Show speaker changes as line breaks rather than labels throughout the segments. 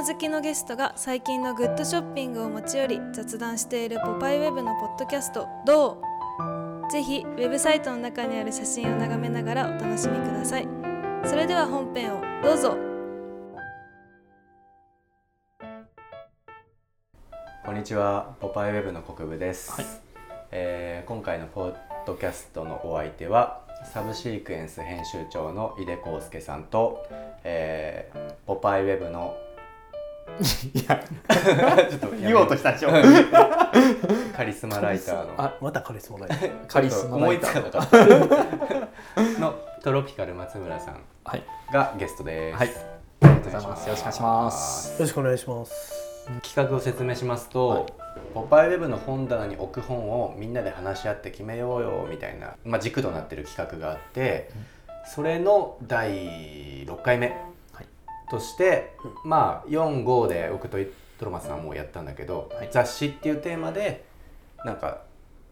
物好きのゲストが最近のグッドショッピングを持ち寄り雑談しているポパイウェブのポッドキャスト「どう?」ぜひウェブサイトの中にある写真を眺めながらお楽しみください。それでは本編をどうぞ。
こんにちは、ポパイウェブの国部です、
はい。
えー今回のポッドキャストのお相手はサブシークエンス編集長の井出康介さんと、えーポパイウェブの
いや。
ちょっと
言おうとしたでしょ。
カリスマライターの。
あ
またカリスマライター。
カリスマライタ
か
ー。
のトロピカル松村さん
はい。
がゲストです、
はい。ありがとうございます。よろしくお願いします。
よろしくお願いします。
企画を説明しますと、
はい。
ポパイウェブの本棚に置く本をみんなで話し合って決めようよみたいな、まあ、軸となってる企画があって、それの第6回目
はい
として、まあ45で僕とトロマスさんはもうやったんだけど、
はい。
雑誌っていうテーマでなんか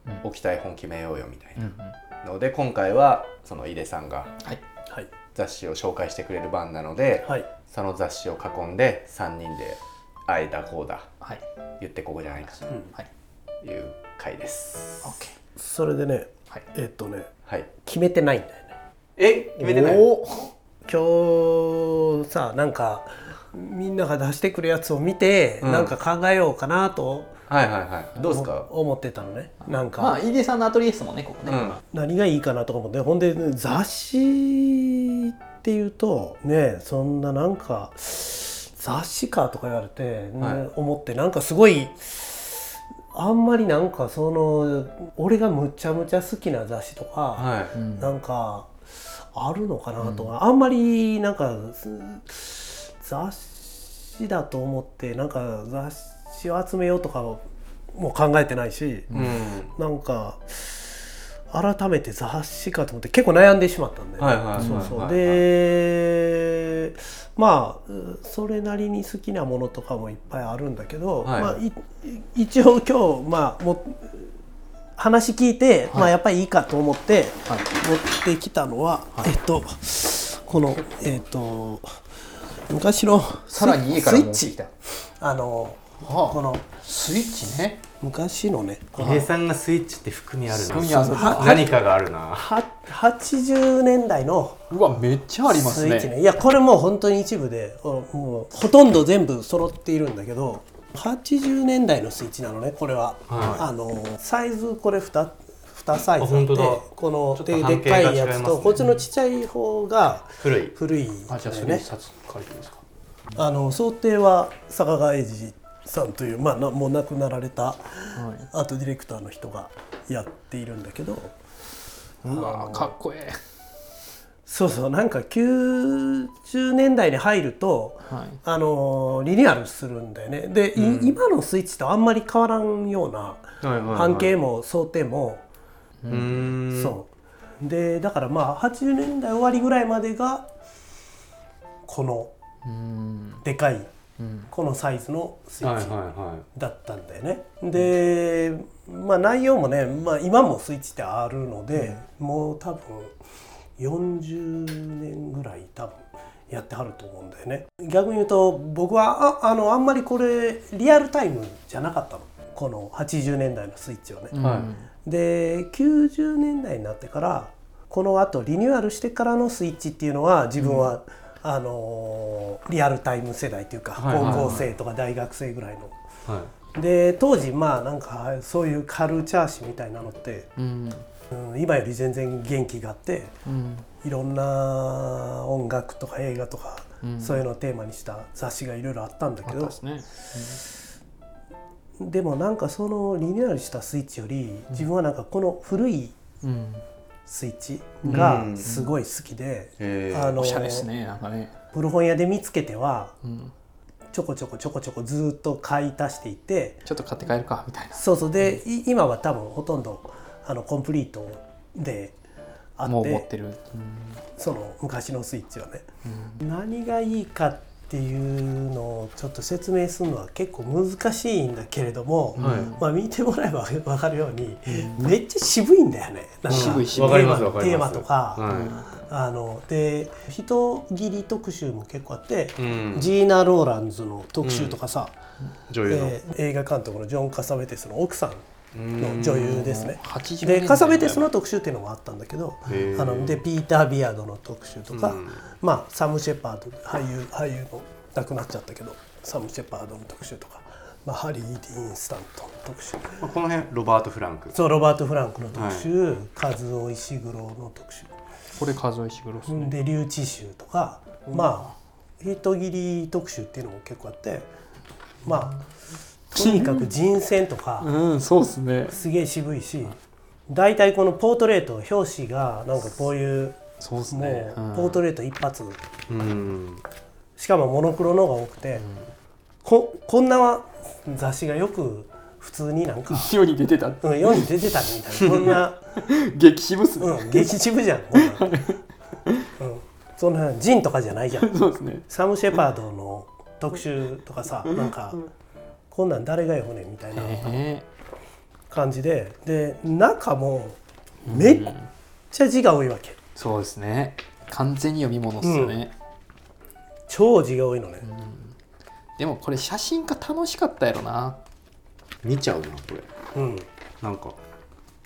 うん。
置きたい本決めようよみたい
うんうん。
なので今回はその井出さんが
はい。
はい。
雑誌を紹介してくれる番なので、
はい。
その雑誌を囲んで3人でああだこうだ
はい。
言ってここじゃないかと。
うん。
はい。
いう回です。
オッケ
それでね
ーはい。
えっとね
はい。
決めてないんだよね。
え、決めてない。
お
今日さなんかみんなが出してくるやつを見て、
うん。
なんか考えようかなと
はいはいはい。どうですか？
思ってたのね。なんか、
まあ飯出さんのアトリエですもんねここね、
うん。
何がいいかなとか思って。ほんで雑誌っていうとねそんななんか雑誌かとか言われて、ね
はい。
思ってなんかすごいあんまりなんかその俺がむちゃむちゃ好きな雑誌とか、
は
うん。
なんかあるのかなとか、あんまりなんかす雑誌だと思ってなんか雑誌を集めようとかも考えてないし、
い。うん。
なんか改めて雑誌かと思って結構悩んでしまったんで、
はいはいはいはい。
そうそう。でまあうそれなりに好きなものとかもいっぱいあるんだけど、
はい。
まあ、い 一応今日まあも話聞いて、まあ、やっぱりいいかと思って
はい。
持ってきたのは、えっとこのえっと昔の
さらに家から
スイッチ。あの
はあ。
この
スイッチね。
昔のねこの
井出さんがスイッチって含みあるな。
含みある。
は
何かがあるな。
は80年代の
うわめっちゃありますね。
スイッチね。いやこれもう本当に一部でおもうほとんど全部揃っているんだけど80年代のスイッチなのねこれは、
はい。
あのサイズこれ 2, 2サイズあって
あ本当だ。
このででっかいやつとこっちのちっちゃい方が
古い。
古い。
あじゃあそれ冊借りていいですか？
あの想定は坂川英二さんという、まあ、なもう亡くなられた
はい。
アートディレクターの人がやっているんだけど。
うわかっこえ
そうそうなんか90年代に入ると
えはい。
あのリニューアルするんだよね。で、い今のスイッチとあんまり変わらんような
はいはいはい。
半径も想定も、
うーん。
そう。でだからまあ80年代終わりぐらいまでがこの
うん。
でかい
うん。
このサイズのスイッチ
はいはいは
だったんだよね。でまあ内容もね、まあ、今もスイッチってあるので、もう多分40年ぐらい多分やってはると思うんだよね。逆に言うと僕はああのあんまりこれリアルタイムじゃなかったのこの80年代のスイッチはね。
うん
はい
で90年代になってからこのあとリニューアルしてからのスイッチっていうのは自分は、あのリアルタイム世代というか、
はいはいはい
高校生とか大学生ぐらいの。で当時まあなんかそういうカルチャー誌みたいなのって、
うん
うん、今より全然元気があって
うん。
いろんな音楽とか映画とか、
うん。
そういうのをテーマにした雑誌がいろいろあったんだけど
ね。
でもなんかそのリニューアルしたスイッチより自分はなんかこの古い
うん。
スイッチが
うん。
すごい好きで、あの
おしゃれですねなんかね。
古本屋で見つけては
うん
ちょこちょこちょこちょこずっと買い足していって
ちょっと買って帰るかみたいな。
そうそう。で、い今は多分ほとんどあのコンプリートであって
もう持ってる、
その昔のスイッチはね、何がいいかっっていうのをちょっと説明するのは結構難しいんだけれども、
はい。
まあ、見てもらえば 分かるように、めっちゃ渋いんだよね。なんかテーマとか、
は
あので人切り特集も結構あって、
いうん。
ジーナ・ローランズの特集とかさ、
女優の。
えー映画監督のジョン・カサベテスの奥さんの女優ですね。
80
でカサベテス
の
の特集っていうのもあったんだけどあのでピーター・ビアードの特集とか、
うん。
まあ、サム・シェパード俳優俳優の亡くなっちゃったけどサム・シェパードの特集とか、まあ、ハリー・ディーン・スタントンの特集。
まあこの辺ロバート・フランク。
そうロバート・フランクの特集、カズオ・石黒の特集。
これ数えしぐろですね。
で留置集とか、まあ人切り特集っていうのも結構あってまあとにかく人選とか
うんそうですね。
すげえ渋いし大体このポートレート表紙がなんかこういう
そうです
も
ね
うポートレート一発。
うん。
しかもモノクロのが多くて、ここんな雑誌がよく普通になんか、
世に出てた。
うん、世に出てたみたいな。こんな、
激渋っすね。
うん、激渋じゃんこんうん、そんなジンとかじゃないじゃん。
そうですね。
サム・シェパードの特集とかさなんかこんなん誰がよねみたいな
え。
感じでで中もめっちゃ字が多いわけ。
そうですね。完全に読み物っすよね、
超字が多いのね、
でもこれ写真家楽しかったやろな。
見ちゃうなこれ。
うん、
なんか。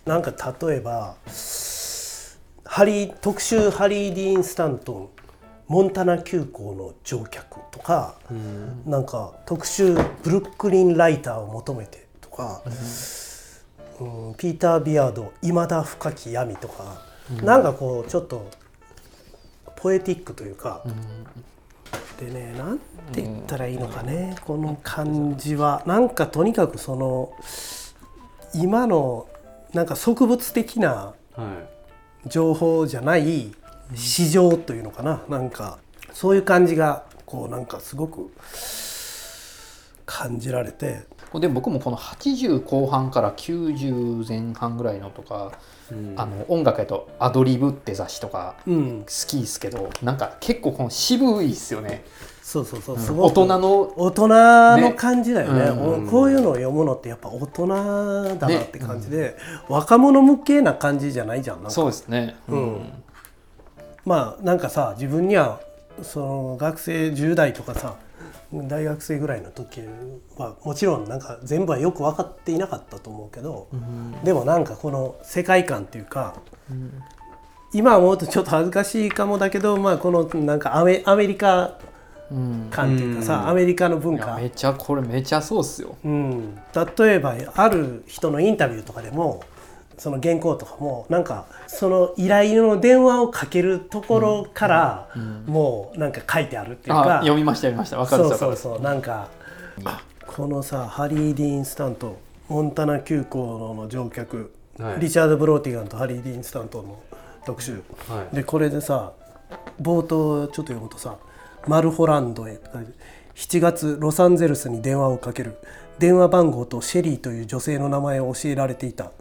なんか例えばハリー特集ハリー・ディーン・スタントンモンタナ急行の乗客とか、なんか特集ブルックリン・ライターを求めてとか、うん。ピーター・ビアード「未だ深き闇」とか、なんかこうちょっとポエティックというか、でねなんて言ったらいいのかね、この感じは。なんかとにかくその今のなんか植物的な
は
情報じゃない市場というのかな？なんかそういう感じがこうなんかすごく感じられて。
でも僕もこの80後半から90前半ぐらいのとか、
い、うん。
あの音楽やと「アドリブ」って雑誌とか
うん。
好きですけどなんか結構この渋いっすよね。
そうそうそうす
大
ごく。
人の
大人の感じだよね。
ね
うん。
おこういうのを読むのってやっぱ大人だなって感じで、若者向けな感じじゃないじゃん
そうですね。
うんまあなんかさ自分にはその学生10代とかさ大学生ぐらいの時はもちろんなんか全部はよく分かっていなかったと思うけど、でもなんかこの世界観っていうか、今思うとちょっと恥ずかしいかもだけど、まあ、このなんかアメアメリカ
うん。
感っていうかさ、
うん。
アメリカの文化。
めちゃこれめちゃそうっすよ。
うん、例えばある人のインタビューとかでもその原稿とかもなんかその依頼の電話をかけるところからもうなんか書いてあるっていう
あ
か、
読みました読みました。わかる
そうそうそう。なんかこのさハリー・ディーン・スタントンモンタナ急行の乗客、
はい。
リチャード・ブローティガンとハリー・ディーン・スタントンの特集、
はい。
でこれでさ冒頭ちょっと読むとさ「マルホランドへ」とか7月ロサンゼルスに電話をかける。電話番号とシェリーという女性の名前を教えられていた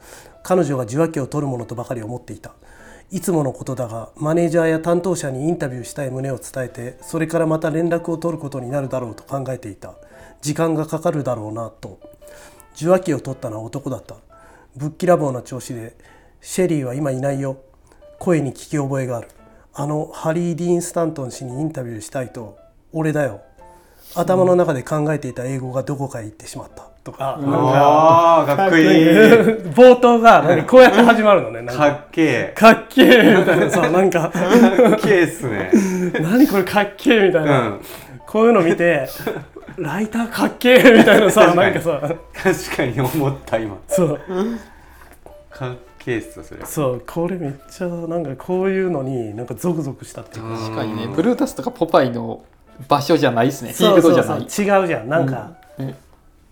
彼女が受話器を取るものとばかり思っていた。いつものことだがマネージャーや担当者にインタビューしたい旨を伝えてそれからまた連絡を取ることになるだろうと考えていた。時間がかかるだろうなと。受話器を取ったのは男だった。ぶっきらぼうな調子で「シェリーは今いないよ。声に聞き覚えがある。あのハリー・ディーン・スタントン氏にインタビューしたいと俺だよ。頭の中で考えていた英語がどこかへ行ってしまった」とかなんか
かっこいい。
冒頭がこうやって始まるのねなんか。
かっけ
かっけえみたいなさなんか。
えかっけえっすね。
何これかっけえみたいうな、
ん。
こういうの見てライターかっけえみたいなさなんかさ
確かに思った今。
そう。
かっけえっすよそれ。
そうこれめっちゃなんかこういうのになんかゾクゾクしたっていうか。
確かにね。
うん
ブルータスとかポパイの場所じゃないですね。フィー
そうそう
ルドじゃない。
そう違うじゃん。なんか、
ね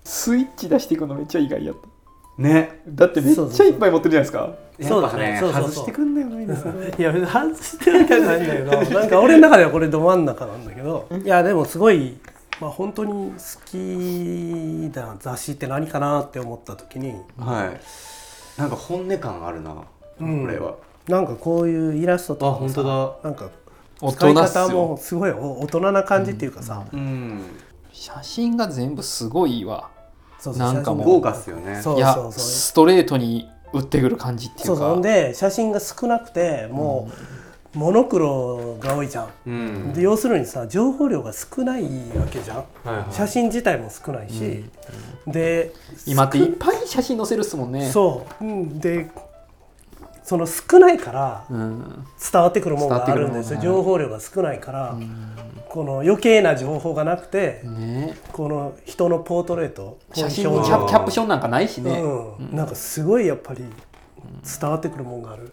スイッチ出していくのめっちゃ意外やった。
ね。
だってめっちゃいっぱい持ってるじゃないですか。
そうだ
ね
ねそう。そうそう
外してくんだよなそれ
いや外してるわけじゃないんだけど。なんか俺の中ではこれど真ん中なんだけど。いやでもすごい、まあ、本当に好きな雑誌って何かなって思った時に。
はい。なんか本音感あるな、
うん。
これは。
なんかこういうイラストとか
あ本当
なんか
大
使い方も
よ
すごいお大人な感じっていうかさ、
うん。
写真が全部すごいわ
そう
なんかもう。
豪華っすよね。
そう
いや
そうそう。
ストレートに打ってくる感じってい
そううそうほん
か
で写真が少なくてもうモノクロが多いじゃん、
うん。
で要するにさ情報量が少ないわけじゃん。
はいはい。
写真自体も少ないし、で
今っていっぱい写真載せるっすもんね。
そう、うん、でその少ないから
うん。
伝わってくるものがあるんですよ、
伝わってくるものが
情報量が少ないから、この余計な情報がなくて、
ね。
この人のポートレート
写真キャキャプションなんかないしね、
うん、なんかすごいやっぱり伝わってくるもんがある。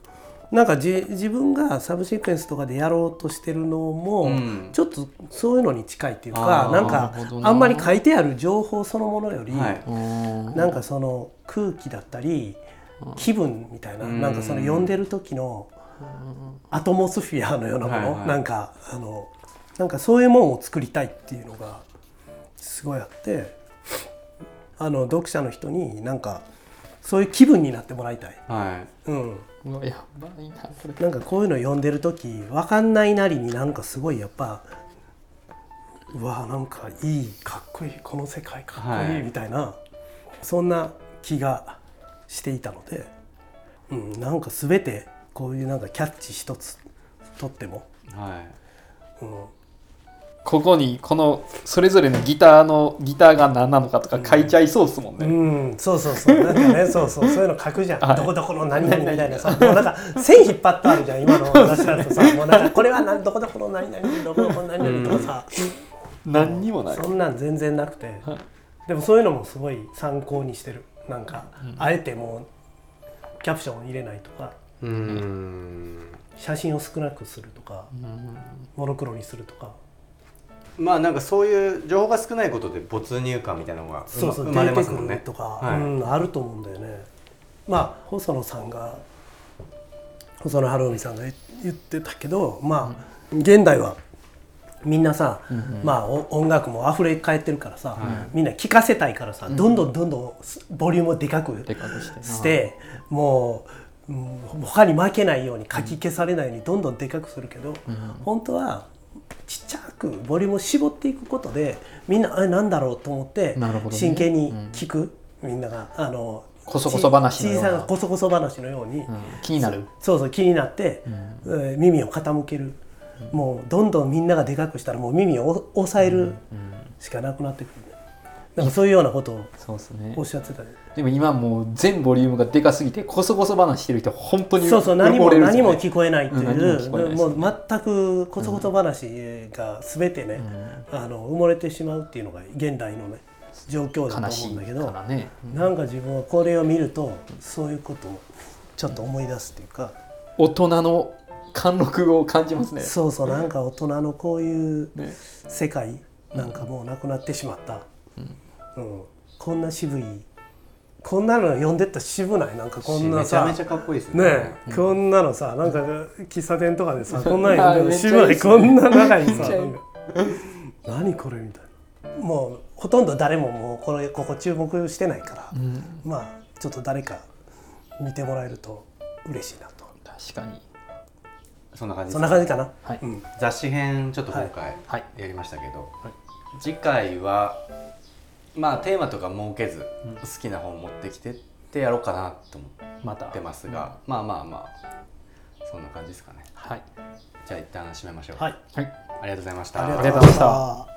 なんかじ自分がサブシークエンスとかでやろうとしてるのも、
うん。
ちょっとそういうのに近いっていうかなんかあんまり書いてある情報そのものより、
はい。
うん
なんかその空気だったり気分みたいな、
うん。
なんかその読んでる時のアトモスフィアのようなもの、
はいはい。
なんかあのなんかそういうものを作りたいっていうのがすごいあってあの読者の人になんかそういう気分になってもらいたい。
はい。
うん。
うわやばいなこれ。
なんかこういうの読んでる時分かんないなりになんかすごいやっぱうわなんかいいかっこいいこの世界かっこい
はい
い。みたいな、そんな気がしていたので、うん、なんか全てこういうなんかキャッチ一つとっても、
はい。
うん、
ここにこのそれぞれのギターのギターが何なのかとか書いちゃいそうっすもんね、
うん、そうそうそう。なんかねそうそう。そういうの書くじゃん、
はい。
どこどこの何々みたいなさもうなんか線引っ張ってあるじゃん今の話だとさ もうなんかこれは何どこどこの何々どこどこの何々とかさ、
何にもない。
そんなん全然なくて、
はい。
でもそういうのもすごい参考にしてるなんか、あえてもうキャプションを入れないとか
うん。
写真を少なくするとか、モノクロにするとか。
まあなんかそういう情報が少ないことで没入感みたいなのが生
そうそう
ま生まれ
出てくる
ますもんね。
とか、
はい。
うん、あると思うんだよね。まあ細野さんが細野晴臣さんが言言ってたけどまあ、現代はみんなさ、まあお音楽も溢れ返ってるからさ、みんな聴かせたいからさ、どんどんどんどんボリュームをでかく
して。
もう、うん他に負けないようにかき消されないようにどんどんでかくするけど、本当はちっちゃくボリュームを絞っていくことでみんなあれなんだろうと思って真剣に聞く、みんながあの
こそこそ話のような。
小さなこそこそ話のように、
うん。気になる。
そうそう気になって、えー耳を傾ける、もうどんどんみんながでかくしたらもう耳をお抑えるしかなくなってくる、なんかそういうようなことをおっしゃってた。ね
でも今もう全ボリュームがでかすぎてこそこそ話してる人本当に
そうそう何も何も聞こえないってい
う
う、
こえないです
もう全くこそこそ話が全てね、あの埋もれてしまうっていうのが現代のね状況だと思うんだけど
からね。
なんか自分はこれを見るとそういうことをちょっと思い出すっていうか、
大人の貫禄を感じますね。
そうそうなんか大人のこういう
ね。
世界なんかもうなくなってしまった、うん。こんな渋い。こんなの読んでったら渋ない？なんかこんなさ。
めちゃめちゃかっこいいですね。
ねえ、こんなのさなんか喫茶店とかでさこんなん読んでる渋い。こんな長いさ何これみたいな。もうほとんど誰ももうこれここ注目してないから、
うん。
まあちょっと誰か見てもらえると嬉しいなと。
確かに
そんな感じ
そんな感じかな、
はい。
うん、
雑誌編ちょっと今回
はい。
やりましたけど、次回はまあテーマとか設けず、好きな本持ってきてってやろうかなと思
また
ってますが、まあまあまあそんな感じですかね。
はい。
じゃあ一旦締めましょう、
はい。
はい
ありがとうございました。
ありがとうございました